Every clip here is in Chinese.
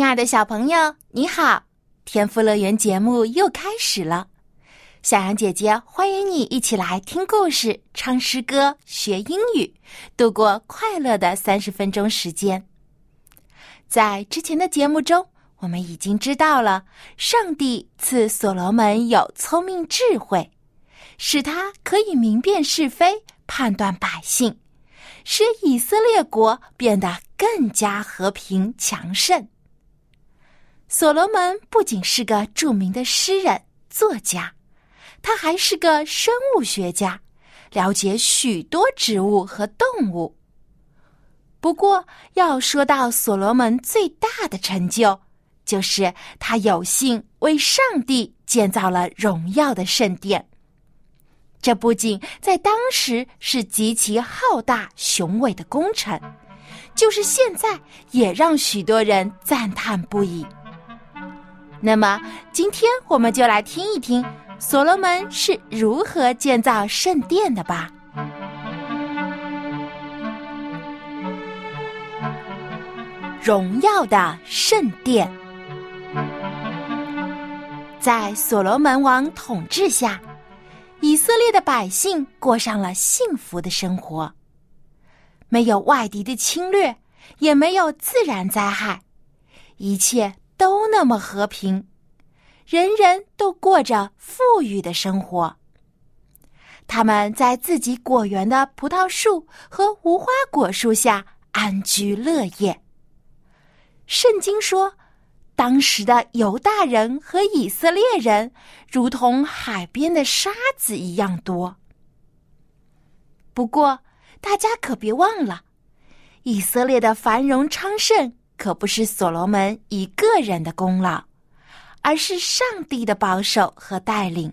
亲爱的小朋友，你好！天赋乐园节目又开始了，小羊姐姐欢迎你一起来听故事、唱诗歌、学英语，度过快乐的三十分钟时间。在之前的节目中，我们已经知道了上帝赐所罗门有聪明智慧，使他可以明辨是非、判断百姓，使以色列国变得更加和平强盛。所罗门不仅是个著名的诗人、作家，他还是个生物学家，了解许多植物和动物。不过，要说到所罗门最大的成就，就是他有幸为上帝建造了荣耀的圣殿。这不仅在当时是极其浩大雄伟的工程，就是现在也让许多人赞叹不已。那么，今天我们就来听一听所罗门是如何建造圣殿的吧。荣耀的圣殿，在所罗门王统治下，以色列的百姓过上了幸福的生活，没有外敌的侵略，也没有自然灾害，一切。都那么和平，人人都过着富裕的生活。他们在自己果园的葡萄树和无花果树下安居乐业。圣经说，当时的犹大人和以色列人如同海边的沙子一样多。不过，大家可别忘了，以色列的繁荣昌盛。可不是所罗门一个人的功劳，而是上帝的保守和带领。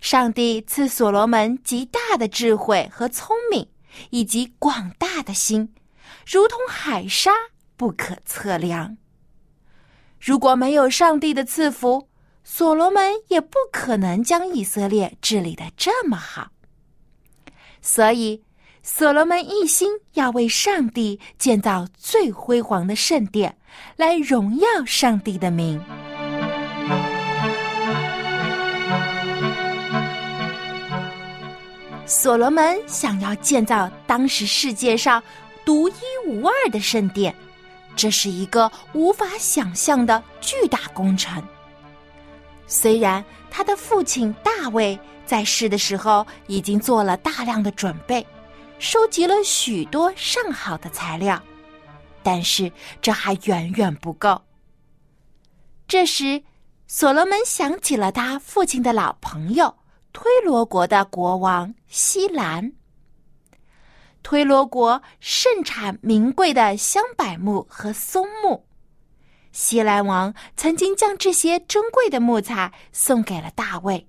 上帝赐所罗门极大的智慧和聪明，以及广大的心，如同海沙不可测量。如果没有上帝的赐福，所罗门也不可能将以色列治理的这么好。所以。所罗门一心要为上帝建造最辉煌的圣殿，来荣耀上帝的名。所罗门想要建造当时世界上独一无二的圣殿，这是一个无法想象的巨大工程。虽然他的父亲大卫在世的时候已经做了大量的准备。收集了许多上好的材料，但是这还远远不够。这时，所罗门想起了他父亲的老朋友推罗国的国王西兰。推罗国盛产名贵的香柏木和松木，西兰王曾经将这些珍贵的木材送给了大卫。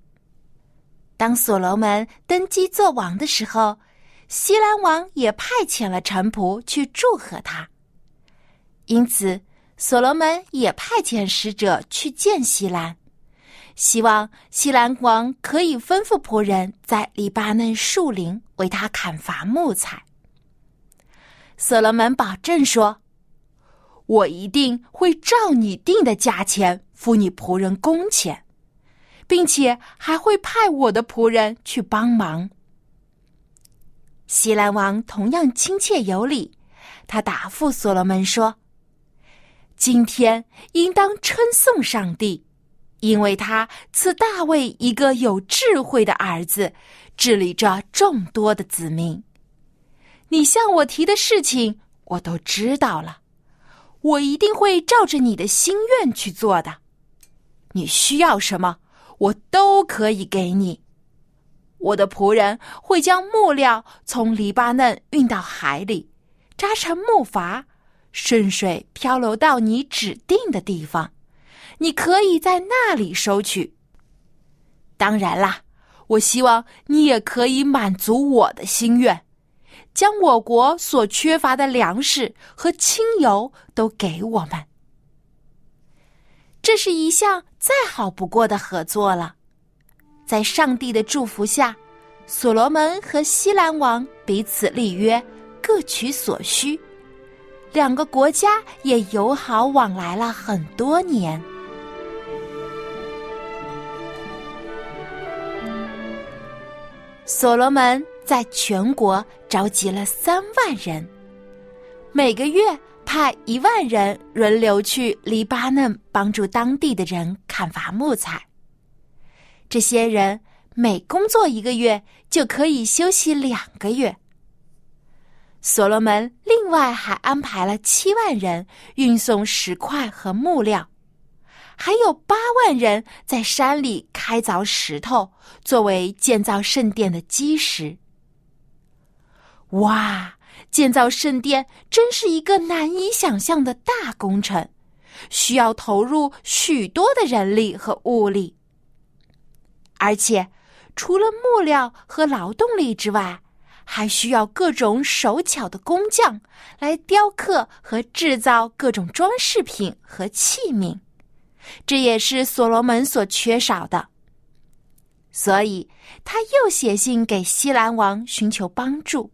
当所罗门登基做王的时候。西兰王也派遣了臣仆去祝贺他，因此所罗门也派遣使者去见西兰，希望西兰王可以吩咐仆人在黎巴嫩树林为他砍伐木材。所罗门保证说：“我一定会照你定的价钱付你仆人工钱，并且还会派我的仆人去帮忙。”西兰王同样亲切有礼，他答复所罗门说：“今天应当称颂上帝，因为他赐大卫一个有智慧的儿子，治理着众多的子民。你向我提的事情，我都知道了，我一定会照着你的心愿去做的。你需要什么，我都可以给你。”我的仆人会将木料从黎巴嫩运到海里，扎成木筏，顺水漂流到你指定的地方。你可以在那里收取。当然啦，我希望你也可以满足我的心愿，将我国所缺乏的粮食和清油都给我们。这是一项再好不过的合作了。在上帝的祝福下，所罗门和西兰王彼此立约，各取所需，两个国家也友好往来了很多年。所罗门在全国召集了三万人，每个月派一万人轮流去黎巴嫩帮助当地的人砍伐木材。这些人每工作一个月就可以休息两个月。所罗门另外还安排了七万人运送石块和木料。还有八万人在山里开凿石头，作为建造圣殿的基石。哇，建造圣殿真是一个难以想象的大工程，需要投入许多的人力和物力。而且，除了木料和劳动力之外，还需要各种手巧的工匠来雕刻和制造各种装饰品和器皿。这也是所罗门所缺少的，所以他又写信给西兰王寻求帮助。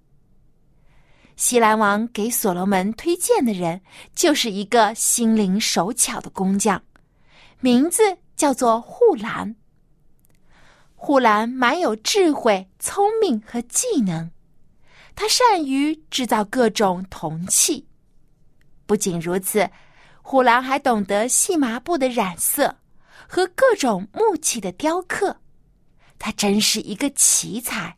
西兰王给所罗门推荐的人就是一个心灵手巧的工匠，名字叫做护兰。虎兰满有智慧、聪明和技能，他善于制造各种铜器。不仅如此。虎兰还懂得细麻布的染色和各种木器的雕刻，他真是一个奇才。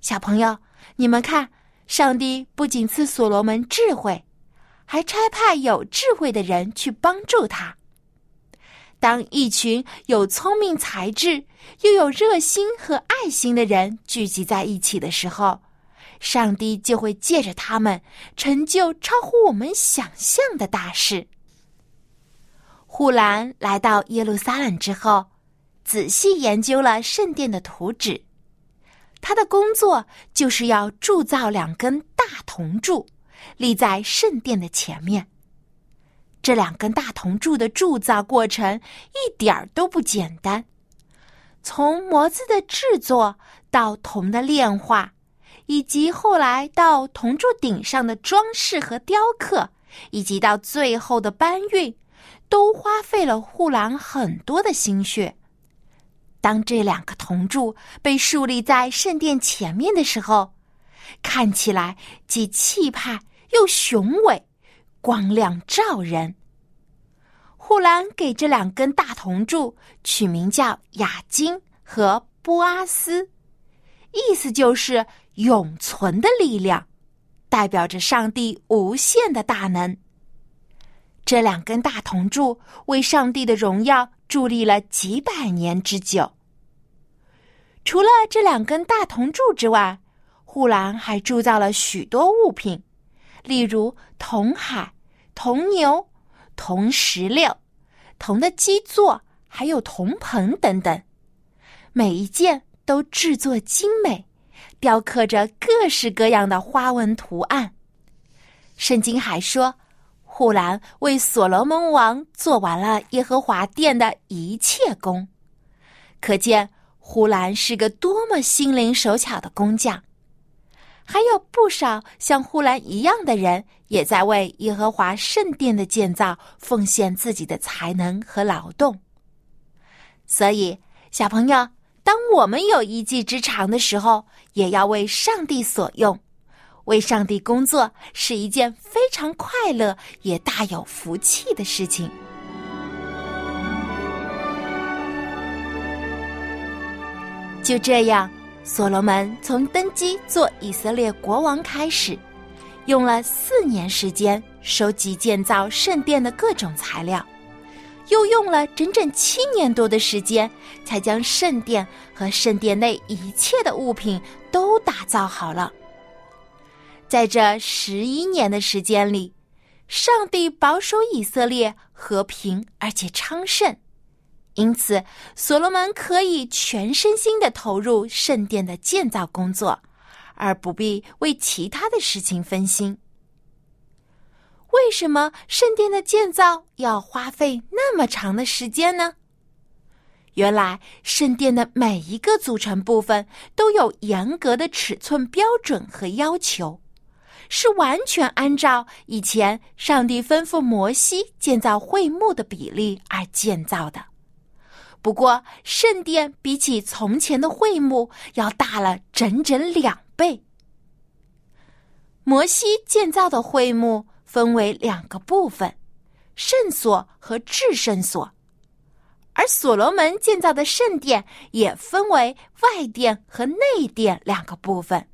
小朋友，你们看，上帝不仅赐所罗门智慧，还差派有智慧的人去帮助他。当一群有聪明才智又有热心和爱心的人聚集在一起的时候，上帝就会借着他们成就超乎我们想象的大事。护兰来到耶路撒冷之后，仔细研究了圣殿的图纸。他的工作就是要铸造两根大铜柱，立在圣殿的前面。这两根大铜柱的铸造过程一点儿都不简单，从模子的制作到铜的炼化。以及后来到铜柱顶上的装饰和雕刻，以及到最后的搬运，都花费了护栏很多的心血。当这两个铜柱被竖立在圣殿前面的时候，看起来既气派又雄伟，光亮照人。护栏给这两根大铜柱取名叫雅金和波阿斯，意思就是。永存的力量，代表着上帝无限的大能。这两根大铜柱为上帝的荣耀伫立了几百年之久。除了这两根大铜柱之外，护栏还铸造了许多物品，例如铜海、铜牛、铜石榴、铜的基座，还有铜盆等等，每一件都制作精美。雕刻着各式各样的花纹图案。圣经还说，护兰为所罗门王做完了耶和华殿的一切工，可见护兰是个多么心灵手巧的工匠。还有不少像护兰一样的人，也在为耶和华圣殿的建造奉献自己的才能和劳动。所以，小朋友。当我们有一技之长的时候，也要为上帝所用，为上帝工作是一件非常快乐也大有福气的事情。就这样，所罗门从登基做以色列国王开始，用了四年时间收集建造圣殿的各种材料。又用了整整七年多的时间，才将圣殿和圣殿内一切的物品都打造好了。在这十一年的时间里，上帝保守以色列和平而且昌盛，因此所罗门可以全身心的投入圣殿的建造工作，而不必为其他的事情分心。为什么圣殿的建造要花费那么长的时间呢？原来圣殿的每一个组成部分都有严格的尺寸标准和要求，是完全按照以前上帝吩咐摩西建造会幕的比例而建造的。不过，圣殿比起从前的会幕要大了整整两被。摩西建造的会幕。分为两个部分，圣所和至圣所，而所罗门建造的圣殿也分为外殿和内殿两个部分。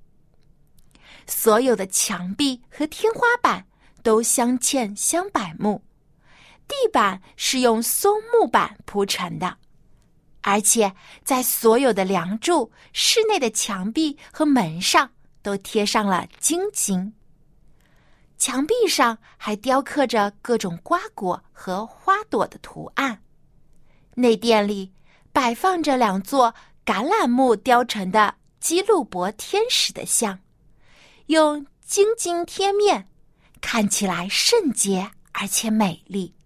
所有的墙壁和天花板都镶嵌香柏木，地板是用松木板铺成的，而且在所有的梁柱、室内的墙壁和门上都贴上了金金。墙壁上还雕刻着各种瓜果和花朵的图案。内殿里摆放着两座橄榄木雕成的基路伯天使的像，用金金贴面，看起来圣洁而且美丽。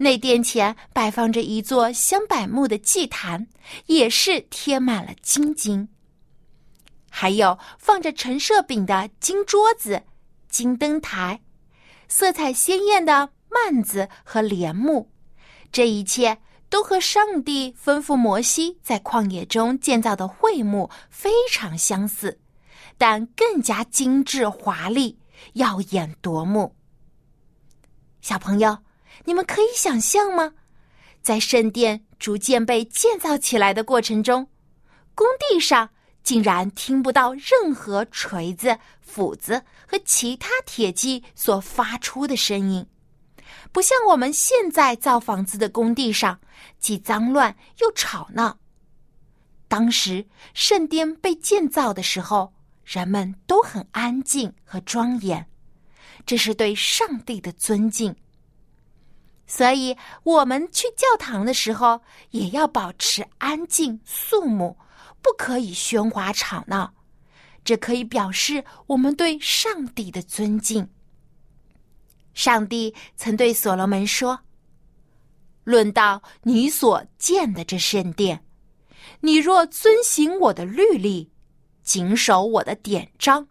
内殿前摆放着一座香柏木的祭坛，也是贴满了金金。还有放着陈设饼的金桌子。金灯台，色彩鲜艳的幔子和帘幕，这一切都和上帝吩咐摩西在旷野中建造的会幕非常相似，但更加精致华丽、耀眼夺目。小朋友，你们可以想象吗？在圣殿逐渐被建造起来的过程中，工地上。竟然听不到任何锤子、斧子和其他铁器所发出的声音，不像我们现在造房子的工地上，既脏乱又吵闹。当时圣殿被建造的时候，人们都很安静和庄严，这是对上帝的尊敬。所以，我们去教堂的时候，也要保持安静肃穆。不可以喧哗吵闹，这可以表示我们对上帝的尊敬。上帝曾对所罗门说：“论到你所建的这圣殿，你若遵行我的律例，谨守我的典章，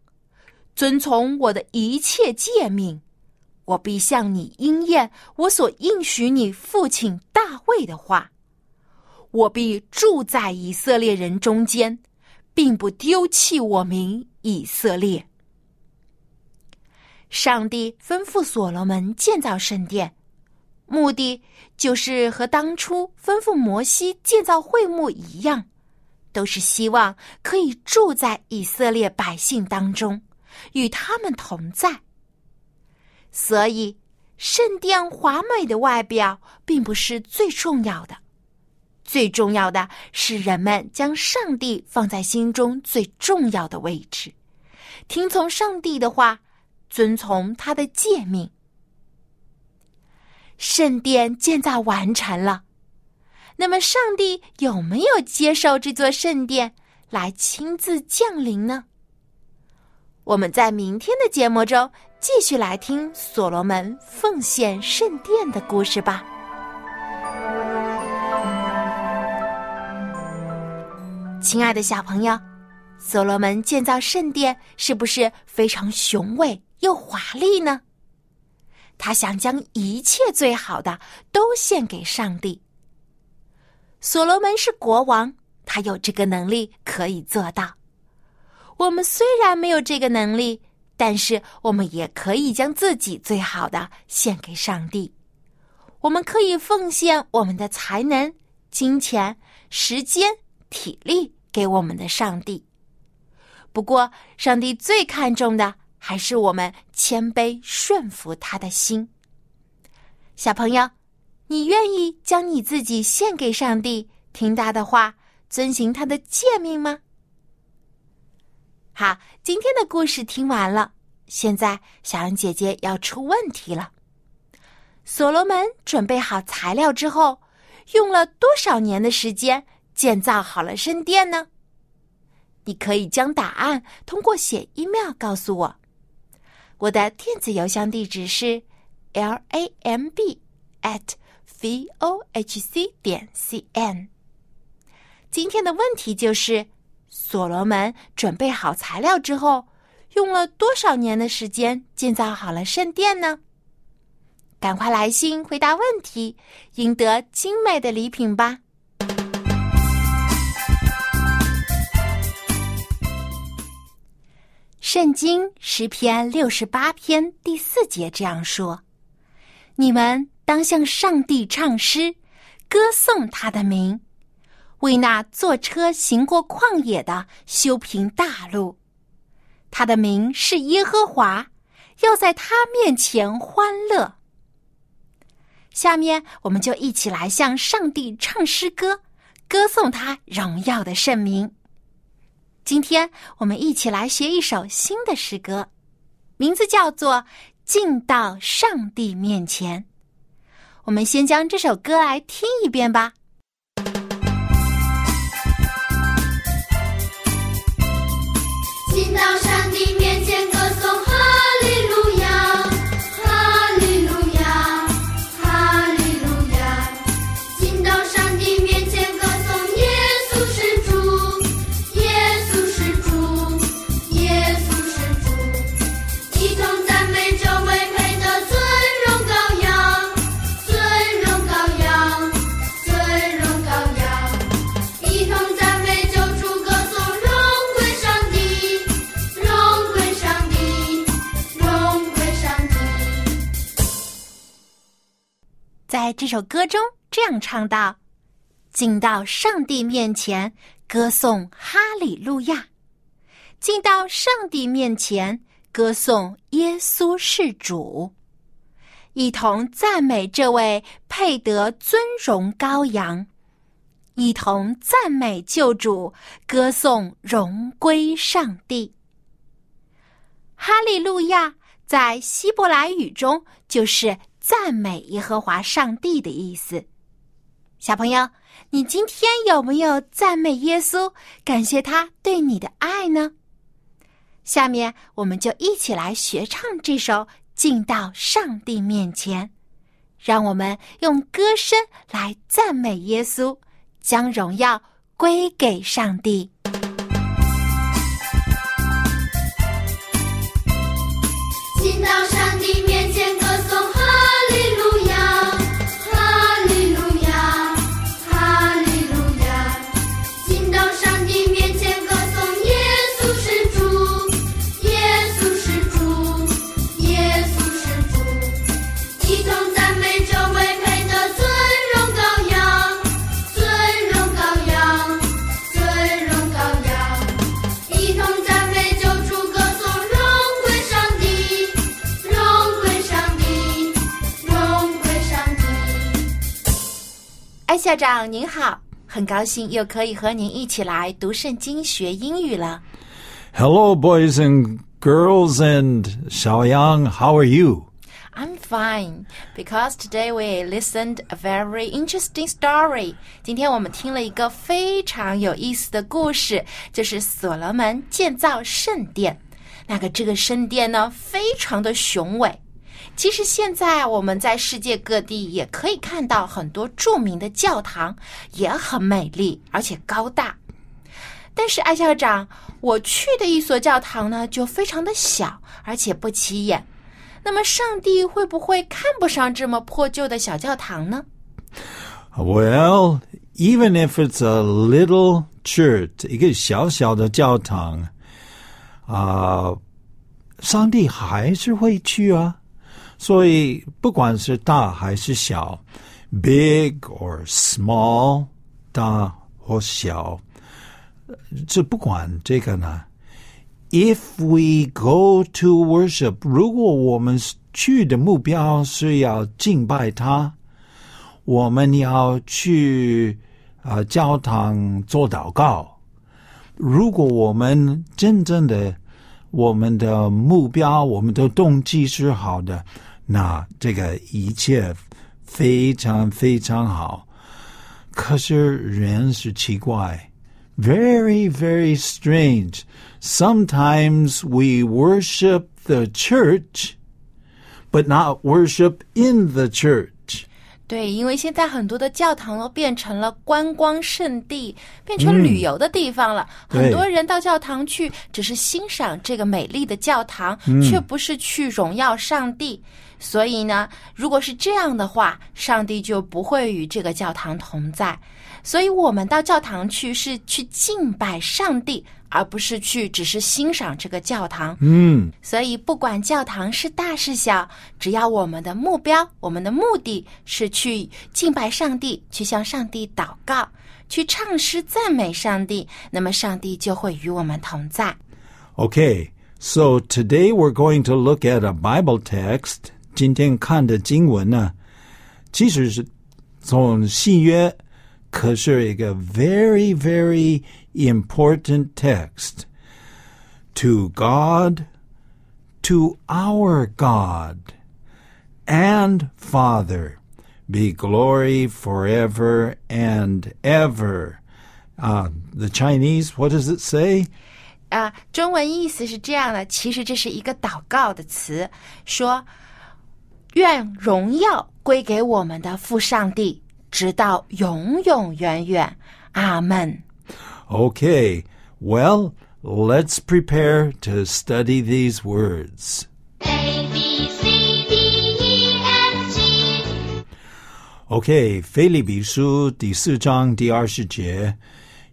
遵从我的一切诫命，我必向你应验我所应许你父亲大卫的话。”我必住在以色列人中间，并不丢弃我名以色列。上帝吩咐所罗门建造圣殿，目的就是和当初吩咐摩西建造会幕一样，都是希望可以住在以色列百姓当中，与他们同在。所以，圣殿华美的外表并不是最重要的。最重要的是，人们将上帝放在心中最重要的位置，听从上帝的话，遵从他的诫命。圣殿建造完成了，那么上帝有没有接受这座圣殿来亲自降临呢？我们在明天的节目中继续来听所罗门奉献圣殿的故事吧。亲爱的小朋友，所罗门建造圣殿是不是非常雄伟又华丽呢？他想将一切最好的都献给上帝。所罗门是国王，他有这个能力可以做到。我们虽然没有这个能力，但是我们也可以将自己最好的献给上帝。我们可以奉献我们的才能、金钱、时间。体力给我们的上帝。不过，上帝最看重的还是我们谦卑顺服他的心。小朋友，你愿意将你自己献给上帝，听他的话，遵行他的诫命吗？好，今天的故事听完了，现在小羊姐姐要出问题了。所罗门准备好材料之后，用了多少年的时间建造好了圣殿呢？你可以将答案通过写 email 告诉我。我的电子邮箱地址是 l a m b at v o h c 点 c n。今天的问题就是：所罗门准备好材料之后，用了多少年的时间建造好了圣殿呢？赶快来信回答问题，赢得精美的礼品吧！圣经诗篇六十八篇第四节这样说：“你们当向上帝唱诗，歌颂他的名，为那坐车行过旷野的修平大路。他的名是耶和华，要在他面前欢乐。”下面，我们就一起来向上帝唱诗歌，歌颂他荣耀的圣名。今天，我们一起来学一首新的诗歌，名字叫做《进到上帝面前》。我们先将这首歌来听一遍吧。心到上帝面前。在这首歌中，这样唱道：“进到上帝面前，歌颂哈利路亚；进到上帝面前，歌颂耶稣是主，一同赞美这位配得尊荣羔羊，一同赞美救主，歌颂荣归上帝。哈利路亚在希伯来语中就是。”赞美耶和华上帝的意思，小朋友，你今天有没有赞美耶稣，感谢他对你的爱呢？下面我们就一起来学唱这首《进到上帝面前》，让我们用歌声来赞美耶稣，将荣耀归给上帝。校长您好，很高兴又可以和您一起来读圣经学英语了。Hello, boys and girls, and Xiaoyang, how are you? I'm fine because today we listened a very interesting story. 今天我们听了一个非常有意思的故事，就是所罗门建造圣殿。那个这个圣殿呢，非常的雄伟。其实现在我们在世界各地也可以看到很多著名的教堂，也很美丽而且高大。但是艾校长，我去的一所教堂呢，就非常的小，而且不起眼。那么上帝会不会看不上这么破旧的小教堂呢？Well, even if it's a little church，一个小小的教堂，啊，上帝还是会去啊。所以，不管是大还是小，big or small，大或小，这不管这个呢。If we go to worship，如果我们去的目标是要敬拜他，我们要去啊教堂做祷告，如果我们真正的我们的目标、我们的动机是好的，那这个一切非常非常好。可是人是奇怪，very very strange. Sometimes we worship the church, but not worship in the church. 对，因为现在很多的教堂都变成了观光圣地，变成旅游的地方了。对很多人到教堂去，只是欣赏这个美丽的教堂，却不是去荣耀上帝。所以呢，如果是这样的话，上帝就不会与这个教堂同在。所以我们到教堂去是去敬拜上帝，而不是去只是欣赏这个教堂。嗯，所以，不管教堂是大是小，只要我们的目标、我们的目的是去敬拜上帝，去向上帝祷告，去唱诗赞美上帝，那么上帝就会与我们同在。Okay, so today we're going to look at a Bible text. 今天看的经文呢，其实是从新约，可是一个 very very important text. To God, to our God, and Father, be glory forever and ever. Uh, the Chinese, what does it say? 啊，中文意思是这样的，其实这是一个祷告的词，说愿荣耀归给我们的父上帝，直到永永远远。阿门。 Okay, well, let's prepare to study these words. A B C D E F G Okay, 腓立比书第四章第二十节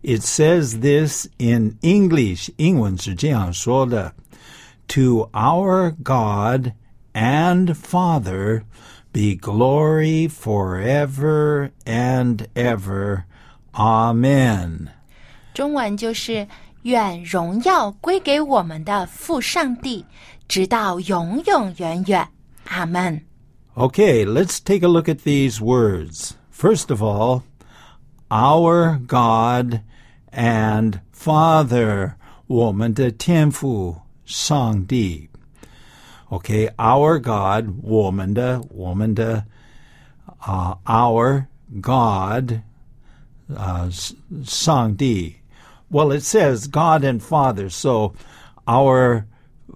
It says this in English. 英文是这样说的 To our God and Father be glory forever and ever. Amen. 中文就是愿荣耀归给我们的父上帝，直到永永远远。阿门。 Okay, let's take a look at these words. First of all, our God and Father, 我们的天父上帝. Okay, our God, 我们的我们的 uh, our God, uh, 上帝. Well, it says God and Father, so our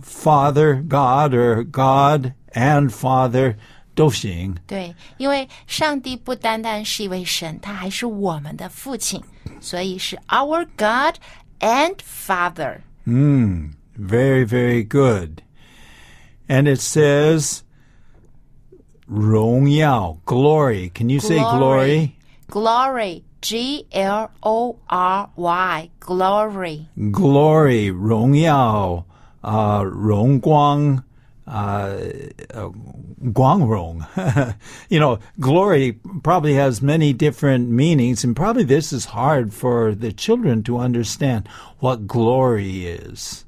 Father God or God and Father 都行。对，因为上帝不单单是一位神，他还是我们的父亲，所以是 our God and Father。 Mm, very, very good. And it says 荣耀 glory. Can you say glory? Glory, G L O R Y, glory. Glory 荣耀 uh 荣光 uh, uh 光荣 you know glory probably has many different meanings and probably this is hard for the children to understand what glory is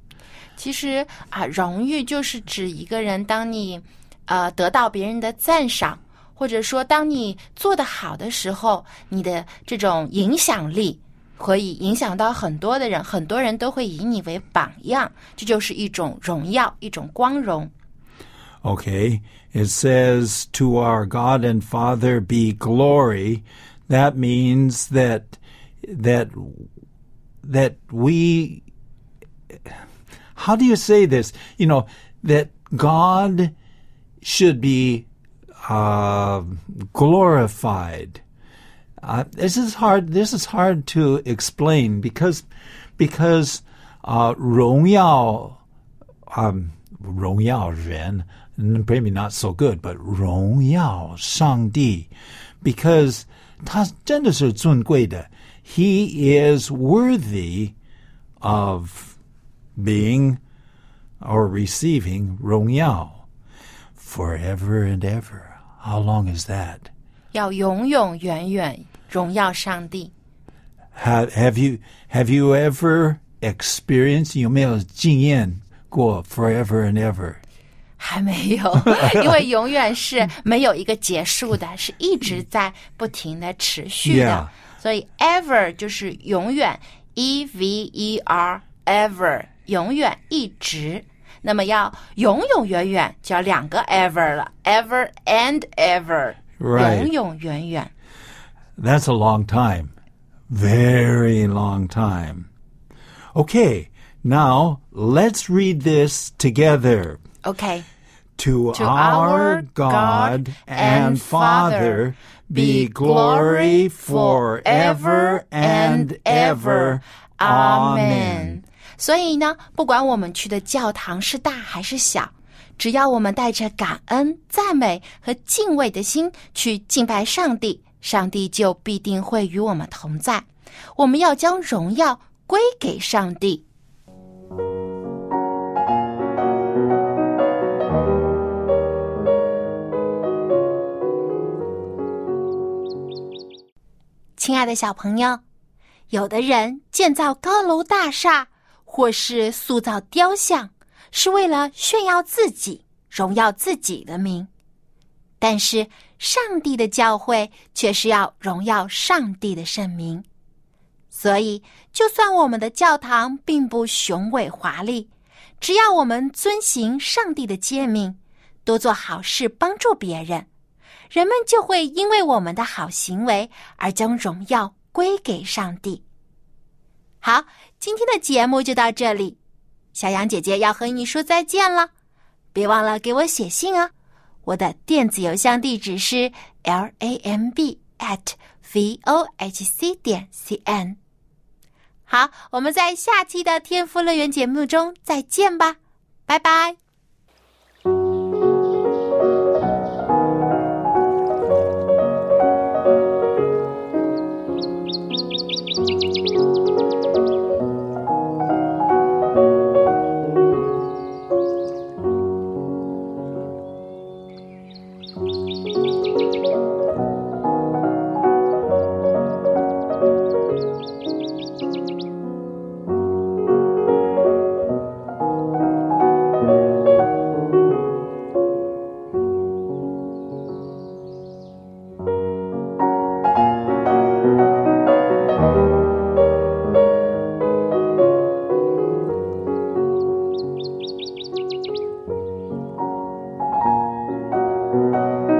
其实啊，荣誉就是指一个人，当你呃得到别人的赞赏， 或者说当你做得好的时候，你的这种影响力可以影响到很多的人，很多人都会以你为榜样，这就是一种荣耀，一种光荣。 Okay, it says, To our God and Father be glory. That means that, that, that we, how do you say this? You know, that God should be uh, glorified. Uh, this is hard. This is hard to explain because because uh, 荣耀 um, 荣耀人 maybe not so good, but 荣耀上帝 because 他真的是尊贵的 He is worthy of being or receiving 荣耀 forever and ever. How long is that? 要永永远远荣耀上帝。 Have have you have you ever experienced 有没有经验过 forever and ever? 还没有，因为永远是没有一个结束的，是一直在不停的持续的 Yeah. 所以 ever 就是永远， e v e r ever，永远一直。 那么要永永远远，就要两个 ever 了，ever and ever， Right. 永永远远。 That's a long time. Very long time. Okay, now let's read this together. OK， To, To our our God God and and Father Father be be glory glory forever forever and and ever. ever. Amen. 所以呢，不管我们去的教堂是大还是小，只要我们带着感恩、赞美和敬畏的心去敬拜上帝，上帝就必定会与我们同在。我们要将荣耀归给上帝。亲爱的小朋友，有的人建造高楼大厦，或是塑造雕像，是为了炫耀自己、荣耀自己的名。但是，上帝的教会却是要荣耀上帝的圣名。所以，就算我们的教堂并不雄伟华丽，只要我们遵行上帝的诫命，多做好事，帮助别人，人们就会因为我们的好行为而将荣耀归给上帝。好，今天的节目就到这里，小羊姐姐要和你说再见了，别忘了给我写信哦。我的电子邮箱地址是 l a m b at v o h c 点 c n。好，我们在下期的天赋乐园节目中再见吧，拜拜。Música